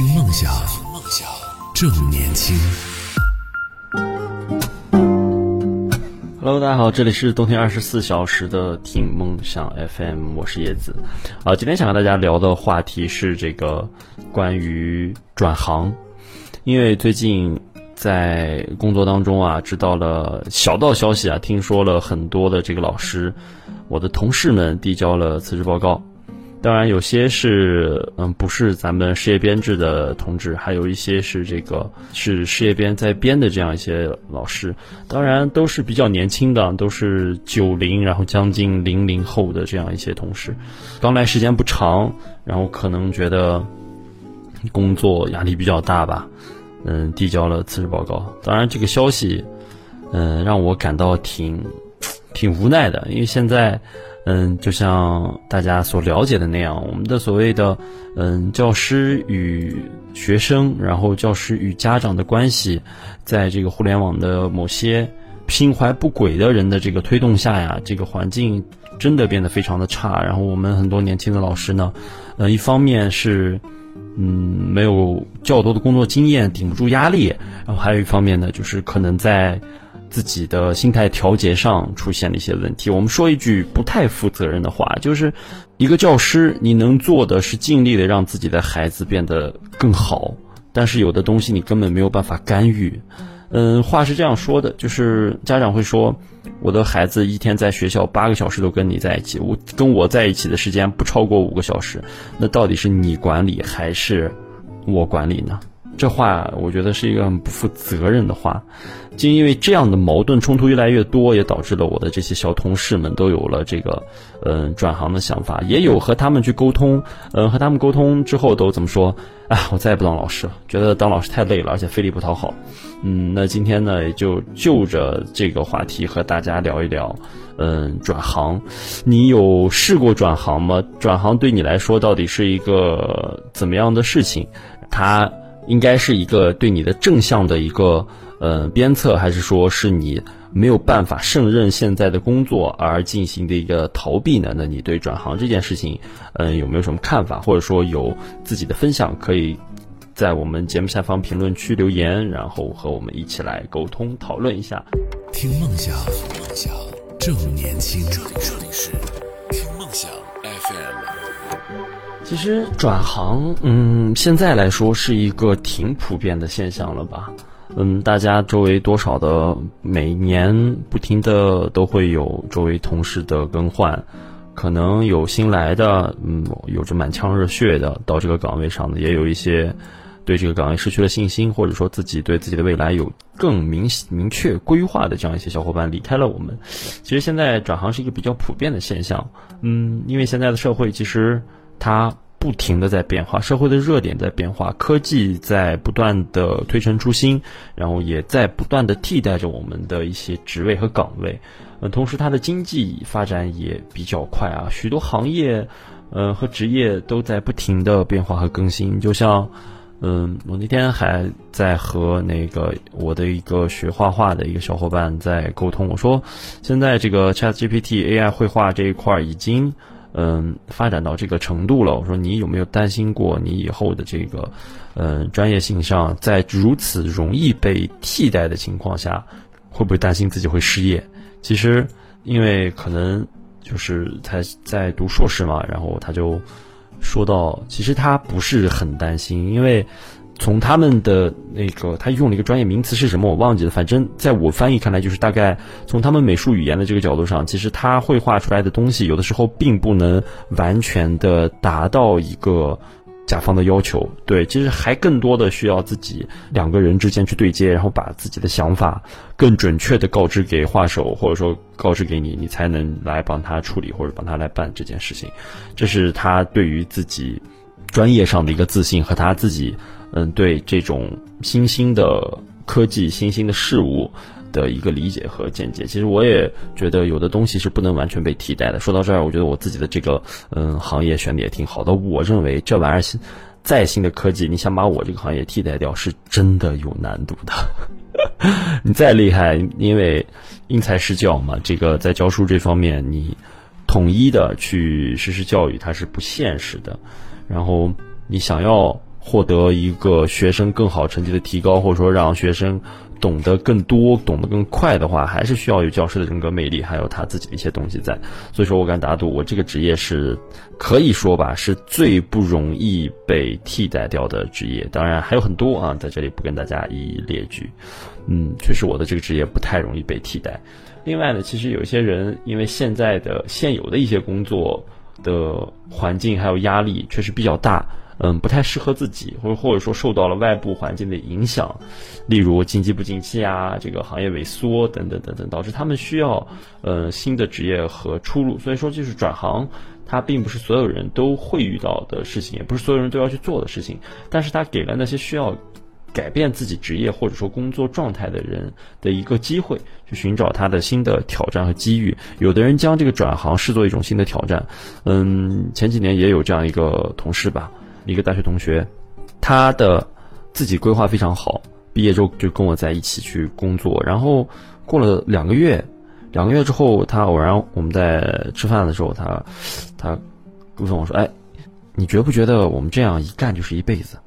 听梦想，梦想正年轻。Hello，大家好，这里是冬天二十四小时的听梦想 FM，我是叶子。啊，今天想和大家聊的话题是这个关于转行，因为最近在工作当中啊，知道了小道消息啊，听说了很多的这个老师，我的同事们递交了辞职报告。当然，有些是嗯，不是咱们事业编制的同志，还有一些是这个是事业编在编的这样一些老师，当然都是比较年轻的，都是九零，然后将近零零后的这样一些同事，刚来时间不长，然后可能觉得工作压力比较大吧，嗯，递交了辞职报告。当然，这个消息，嗯，让我感到挺挺无奈的，因为现在。嗯，就像大家所了解的那样，我们的所谓的嗯教师与学生，然后教师与家长的关系，在这个互联网的某些心怀不轨的人的这个推动下呀，这个环境真的变得非常的差。然后我们很多年轻的老师呢，呃，一方面是嗯没有较多的工作经验，顶不住压力，然后还有一方面呢，就是可能在。自己的心态调节上出现了一些问题。我们说一句不太负责任的话，就是一个教师，你能做的是尽力的让自己的孩子变得更好，但是有的东西你根本没有办法干预。嗯，话是这样说的，就是家长会说，我的孩子一天在学校八个小时都跟你在一起，我跟我在一起的时间不超过五个小时，那到底是你管理还是我管理呢？这话我觉得是一个很不负责任的话，就因为这样的矛盾冲突越来越多，也导致了我的这些小同事们都有了这个嗯、转行的想法，也有和他们去沟通，嗯、和他们沟通之后都怎么说？啊，我再也不当老师了，觉得当老师太累了，而且费力不讨好。嗯，那今天呢，也就就着这个话题和大家聊一聊，嗯，转行，你有试过转行吗？转行对你来说到底是一个怎么样的事情？它应该是一个对你的正向的一个呃鞭策，还是说是你没有办法胜任现在的工作而进行的一个逃避呢？那你对转行这件事情，嗯、有没有什么看法，或者说有自己的分享，可以在我们节目下方评论区留言，然后和我们一起来沟通讨论一下。听梦想，梦想正年轻。这里这里是听梦想 FM。其实转行，嗯，现在来说是一个挺普遍的现象了吧？嗯，大家周围多少的每年不停的都会有周围同事的更换，可能有新来的，嗯，有着满腔热血的到这个岗位上的，也有一些对这个岗位失去了信心，或者说自己对自己的未来有更明明确规划的这样一些小伙伴离开了我们。其实现在转行是一个比较普遍的现象，嗯，因为现在的社会其实。它不停的在变化，社会的热点在变化，科技在不断的推陈出新，然后也在不断的替代着我们的一些职位和岗位。呃，同时它的经济发展也比较快啊，许多行业，呃和职业都在不停的变化和更新。就像，嗯，我那天还在和那个我的一个学画画的一个小伙伴在沟通，我说，现在这个 ChatGPT AI 绘画这一块已经。嗯，发展到这个程度了，我说你有没有担心过你以后的这个，嗯，专业性上，在如此容易被替代的情况下，会不会担心自己会失业？其实，因为可能就是才在读硕士嘛，然后他就说到，其实他不是很担心，因为。从他们的那个，他用了一个专业名词是什么，我忘记了。反正在我翻译看来，就是大概从他们美术语言的这个角度上，其实他绘画出来的东西，有的时候并不能完全的达到一个甲方的要求。对，其实还更多的需要自己两个人之间去对接，然后把自己的想法更准确的告知给画手，或者说告知给你，你才能来帮他处理或者帮他来办这件事情。这是他对于自己专业上的一个自信和他自己。嗯，对这种新兴的科技、新兴的事物的一个理解和见解，其实我也觉得有的东西是不能完全被替代的。说到这儿，我觉得我自己的这个嗯行业选的也挺好的。我认为这玩意儿再新的科技，你想把我这个行业替代掉，是真的有难度的。你再厉害，因为因材施教嘛，这个在教书这方面，你统一的去实施教育，它是不现实的。然后你想要获得一个学生更好成绩的提高，或者说让学生懂得更多、懂得更快的话，还是需要有教师的人格魅力，还有他自己的一些东西在。所以说我敢打赌，我这个职业是可以说吧，是最不容易被替代掉的职业。当然还有很多啊，在这里不跟大家一一列举。嗯，确实我的这个职业不太容易被替代。另外呢，其实有一些人因为现在的现有的一些工作的环境还有压力确实比较大。嗯，不太适合自己，或者或者说受到了外部环境的影响，例如经济不景气啊，这个行业萎缩等等等等，导致他们需要呃新的职业和出路。所以说，就是转行，它并不是所有人都会遇到的事情，也不是所有人都要去做的事情。但是它给了那些需要改变自己职业或者说工作状态的人的一个机会，去寻找他的新的挑战和机遇。有的人将这个转行视作一种新的挑战。嗯，前几年也有这样一个同事吧。一个大学同学，他的自己规划非常好，毕业之后就跟我在一起去工作。然后过了两个月，两个月之后，他偶然我们在吃饭的时候，他他问我说：“哎，你觉不觉得我们这样一干就是一辈子？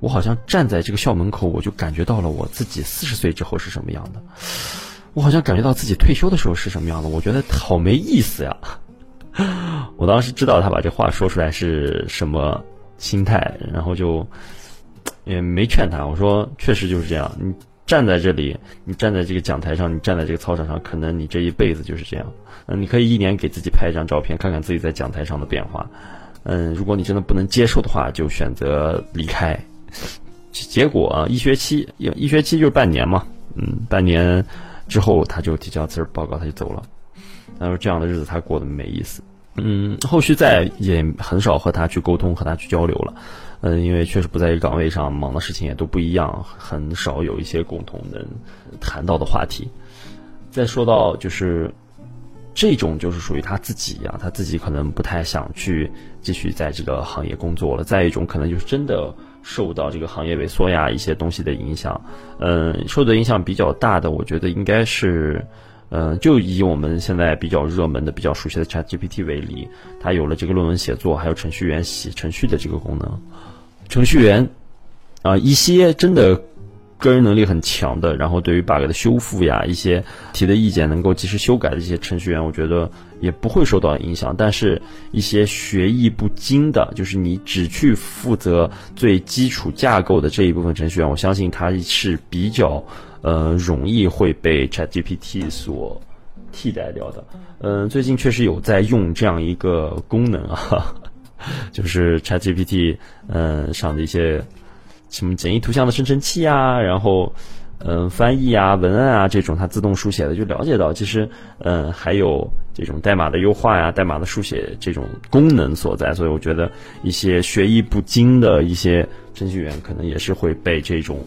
我好像站在这个校门口，我就感觉到了我自己四十岁之后是什么样的，我好像感觉到自己退休的时候是什么样的。我觉得好没意思呀！” 我当时知道他把这话说出来是什么。心态，然后就也没劝他。我说，确实就是这样。你站在这里，你站在这个讲台上，你站在这个操场上，可能你这一辈子就是这样。嗯，你可以一年给自己拍一张照片，看看自己在讲台上的变化。嗯，如果你真的不能接受的话，就选择离开。结果啊，一学期，一学期就是半年嘛。嗯，半年之后他就提交辞职报告，他就走了。他说这样的日子他过得没意思。嗯，后续再也很少和他去沟通，和他去交流了。嗯，因为确实不在一个岗位上，忙的事情也都不一样，很少有一些共同能谈到的话题。再说到就是这种，就是属于他自己啊，他自己可能不太想去继续在这个行业工作了。再一种，可能就是真的受到这个行业萎缩呀一些东西的影响。嗯，受的影响比较大的，我觉得应该是。嗯，就以我们现在比较热门的、比较熟悉的 ChatGPT 为例，它有了这个论文写作，还有程序员写程序的这个功能。程序员啊，一些真的个人能力很强的，然后对于 bug 的修复呀，一些提的意见能够及时修改的这些程序员，我觉得也不会受到影响。但是，一些学艺不精的，就是你只去负责最基础架构的这一部分程序员，我相信他是比较。呃，容易会被 ChatGPT 所替代掉的。嗯，最近确实有在用这样一个功能啊，就是 ChatGPT 嗯上的一些什么简易图像的生成器啊，然后嗯翻译啊、文案啊这种它自动书写的，就了解到其实嗯还有这种代码的优化呀、代码的书写这种功能所在。所以我觉得一些学艺不精的一些程序员可能也是会被这种。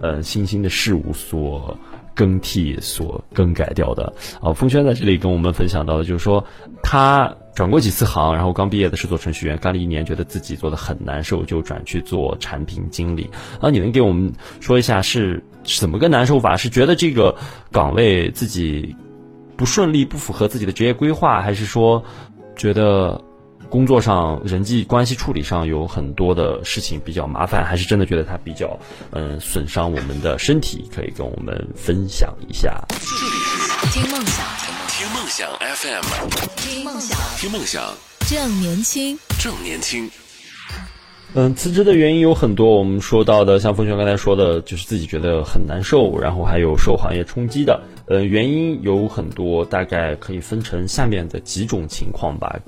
呃，新兴的事物所更替、所更改掉的啊。风轩在这里跟我们分享到的，就是说他转过几次行，然后刚毕业的是做程序员，干了一年，觉得自己做的很难受，就转去做产品经理。啊，你能给我们说一下是怎么个难受法？是觉得这个岗位自己不顺利、不符合自己的职业规划，还是说觉得？工作上人际关系处理上有很多的事情比较麻烦，还是真的觉得它比较嗯损伤我们的身体，可以跟我们分享一下。听梦想，听梦想 FM，听梦想，听梦想，正年轻，正年轻。嗯，辞职的原因有很多，我们说到的，像风泉刚才说的，就是自己觉得很难受，然后还有受行业冲击的。呃，原因有很多，大概可以分成下面的几种情况吧。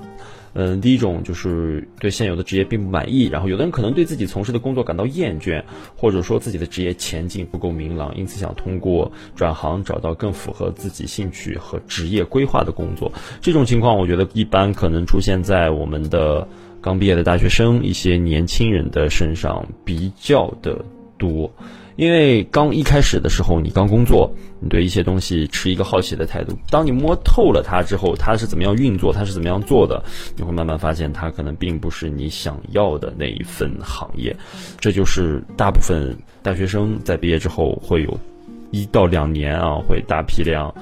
嗯，第一种就是对现有的职业并不满意，然后有的人可能对自己从事的工作感到厌倦，或者说自己的职业前景不够明朗，因此想通过转行找到更符合自己兴趣和职业规划的工作。这种情况，我觉得一般可能出现在我们的刚毕业的大学生、一些年轻人的身上比较的多。因为刚一开始的时候，你刚工作，你对一些东西持一个好奇的态度。当你摸透了它之后，它是怎么样运作，它是怎么样做的，你会慢慢发现它可能并不是你想要的那一份行业。这就是大部分大学生在毕业之后会有一到两年啊，会大批量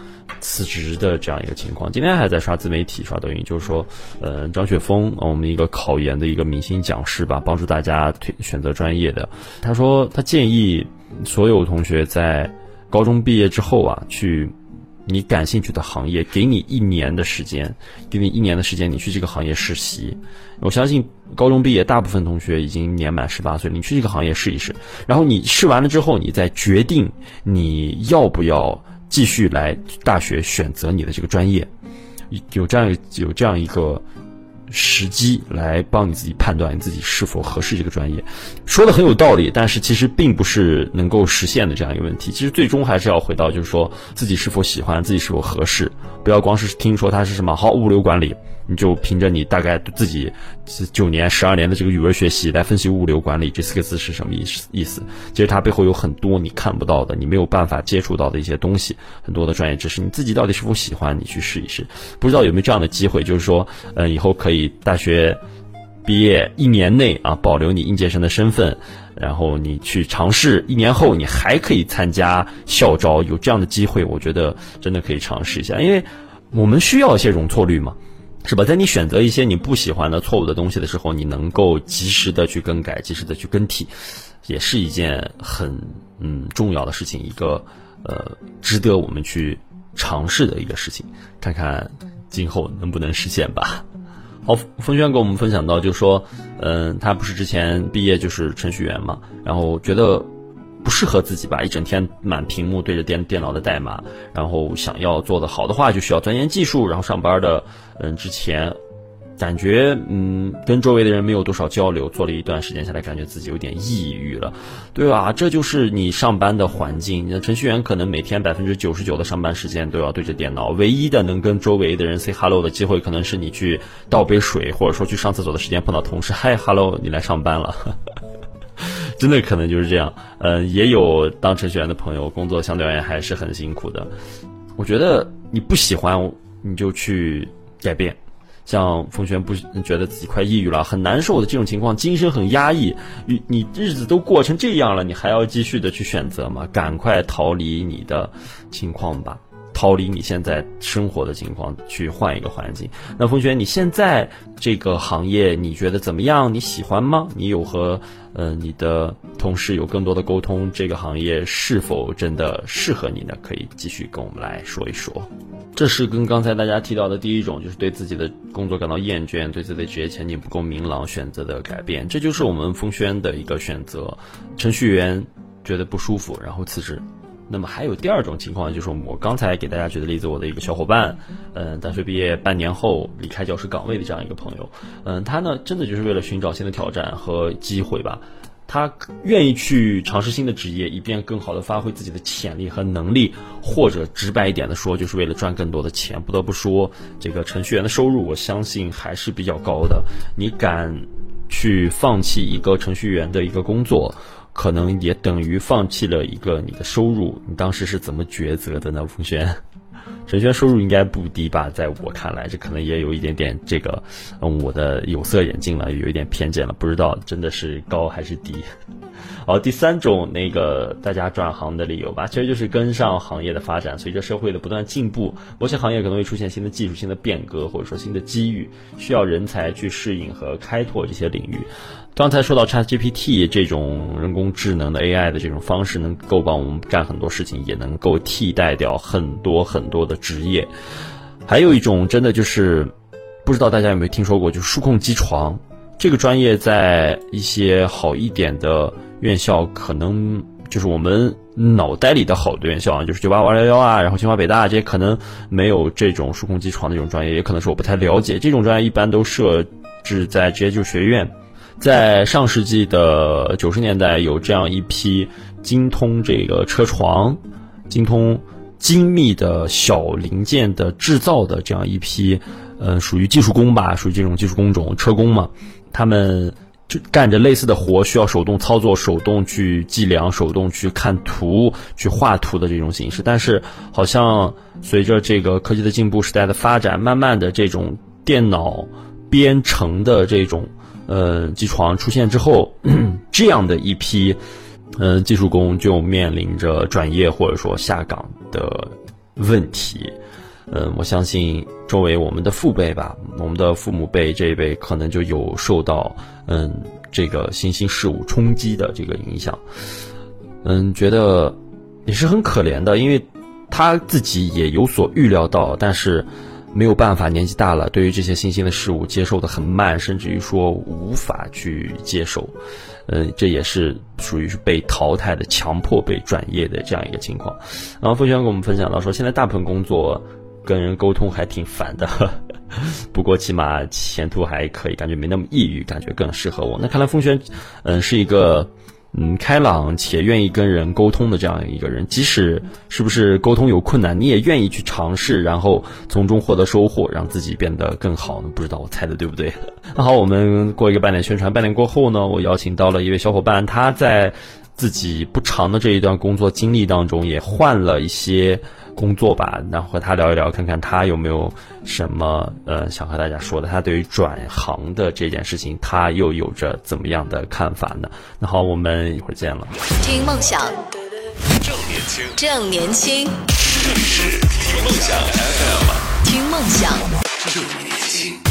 辞职的这样一个情况。今天还在刷自媒体、刷抖音，就是说，呃，张雪峰，我们一个考研的一个明星讲师吧，帮助大家推选择专业的。他说，他建议所有同学在高中毕业之后啊，去你感兴趣的行业，给你一年的时间，给你一年的时间，你去这个行业实习。我相信高中毕业，大部分同学已经年满十八岁，你去这个行业试一试，然后你试完了之后，你再决定你要不要继续来大学选择你的这个专业，有这样有这样一个时机来帮你自己判断你自己是否合适这个专业。说的很有道理，但是其实并不是能够实现的这样一个问题。其实最终还是要回到就是说自己是否喜欢，自己是否合适，不要光是听说它是什么好物流管理。你就凭着你大概自己九年、十二年的这个语文学习来分析物流管理这四个字是什么意思？意思其实它背后有很多你看不到的、你没有办法接触到的一些东西，很多的专业知识，你自己到底是否喜欢？你去试一试。不知道有没有这样的机会，就是说，呃，以后可以大学毕业一年内啊，保留你应届生的身份，然后你去尝试，一年后你还可以参加校招，有这样的机会，我觉得真的可以尝试一下，因为我们需要一些容错率嘛。是吧？在你选择一些你不喜欢的错误的东西的时候，你能够及时的去更改，及时的去更替，也是一件很嗯重要的事情，一个呃值得我们去尝试的一个事情，看看今后能不能实现吧。好，冯轩给我们分享到，就说嗯，他不是之前毕业就是程序员嘛，然后觉得。不适合自己吧，一整天满屏幕对着电电脑的代码，然后想要做的好的话，就需要钻研技术。然后上班的，嗯，之前感觉嗯跟周围的人没有多少交流，做了一段时间下来，感觉自己有点抑郁了，对吧？这就是你上班的环境。那程序员可能每天百分之九十九的上班时间都要对着电脑，唯一的能跟周围的人 say hello 的机会，可能是你去倒杯水，或者说去上厕所的时间碰到同事，嗨，hello，你来上班了。真的可能就是这样，嗯，也有当程序员的朋友，工作相对而言还是很辛苦的。我觉得你不喜欢，你就去改变。像冯轩不觉得自己快抑郁了，很难受的这种情况，精神很压抑，你你日子都过成这样了，你还要继续的去选择吗？赶快逃离你的情况吧。逃离你现在生活的情况，去换一个环境。那冯轩，你现在这个行业你觉得怎么样？你喜欢吗？你有和呃你的同事有更多的沟通？这个行业是否真的适合你呢？可以继续跟我们来说一说。这是跟刚才大家提到的第一种，就是对自己的工作感到厌倦，对自己的职业前景不够明朗，选择的改变。这就是我们冯轩的一个选择。程序员觉得不舒服，然后辞职。那么还有第二种情况，就是我刚才给大家举的例子，我的一个小伙伴，嗯，大学毕业半年后离开教师岗位的这样一个朋友，嗯，他呢真的就是为了寻找新的挑战和机会吧，他愿意去尝试新的职业，以便更好的发挥自己的潜力和能力，或者直白一点的说，就是为了赚更多的钱。不得不说，这个程序员的收入，我相信还是比较高的。你敢去放弃一个程序员的一个工作？可能也等于放弃了一个你的收入，你当时是怎么抉择的呢？冯轩，陈轩收入应该不低吧？在我看来，这可能也有一点点这个，嗯，我的有色眼镜了，有一点偏见了，不知道真的是高还是低。好，第三种那个大家转行的理由吧，其实就是跟上行业的发展，随着社会的不断进步，某些行业可能会出现新的技术、新的变革，或者说新的机遇，需要人才去适应和开拓这些领域。刚才说到 ChatGPT 这种人工智能的 AI 的这种方式，能够帮我们干很多事情，也能够替代掉很多很多的职业。还有一种真的就是，不知道大家有没有听说过，就是数控机床这个专业，在一些好一点的院校，可能就是我们脑袋里的好的院校啊，就是九八五二幺幺啊，然后清华北大这些，可能没有这种数控机床的这种专业，也可能是我不太了解。这种专业一般都设置在职业技术学院。在上世纪的九十年代，有这样一批精通这个车床、精通精密的小零件的制造的这样一批，呃，属于技术工吧，属于这种技术工种，车工嘛。他们就干着类似的活，需要手动操作、手动去计量、手动去看图、去画图的这种形式。但是，好像随着这个科技的进步、时代的发展，慢慢的这种电脑编程的这种。呃，机床出现之后，这样的一批，呃，技术工就面临着转业或者说下岗的问题。嗯，我相信周围我们的父辈吧，我们的父母辈这一辈可能就有受到嗯这个新兴事物冲击的这个影响。嗯，觉得也是很可怜的，因为他自己也有所预料到，但是没有办法，年纪大了，对于这些新兴的事物接受的很慢，甚至于说无法去接受。嗯，这也是属于是被淘汰的、强迫被转业的这样一个情况。然后傅轩跟我们分享到说，现在大部分工作跟人沟通还挺烦的，不过起码前途还可以，感觉没那么抑郁，感觉更适合我。那看来风轩，嗯，是一个。嗯，开朗且愿意跟人沟通的这样一个人，即使是不是沟通有困难，你也愿意去尝试，然后从中获得收获，让自己变得更好。不知道我猜的对不对？那好，我们过一个半点宣传。半点过后呢，我邀请到了一位小伙伴，他在自己不长的这一段工作经历当中，也换了一些。工作吧，然后和他聊一聊，看看他有没有什么呃想和大家说的。他对于转行的这件事情，他又有着怎么样的看法呢？那好，我们一会儿见了。听梦想，正年轻，正年轻，这里是听梦想 FM，听梦想。正年轻。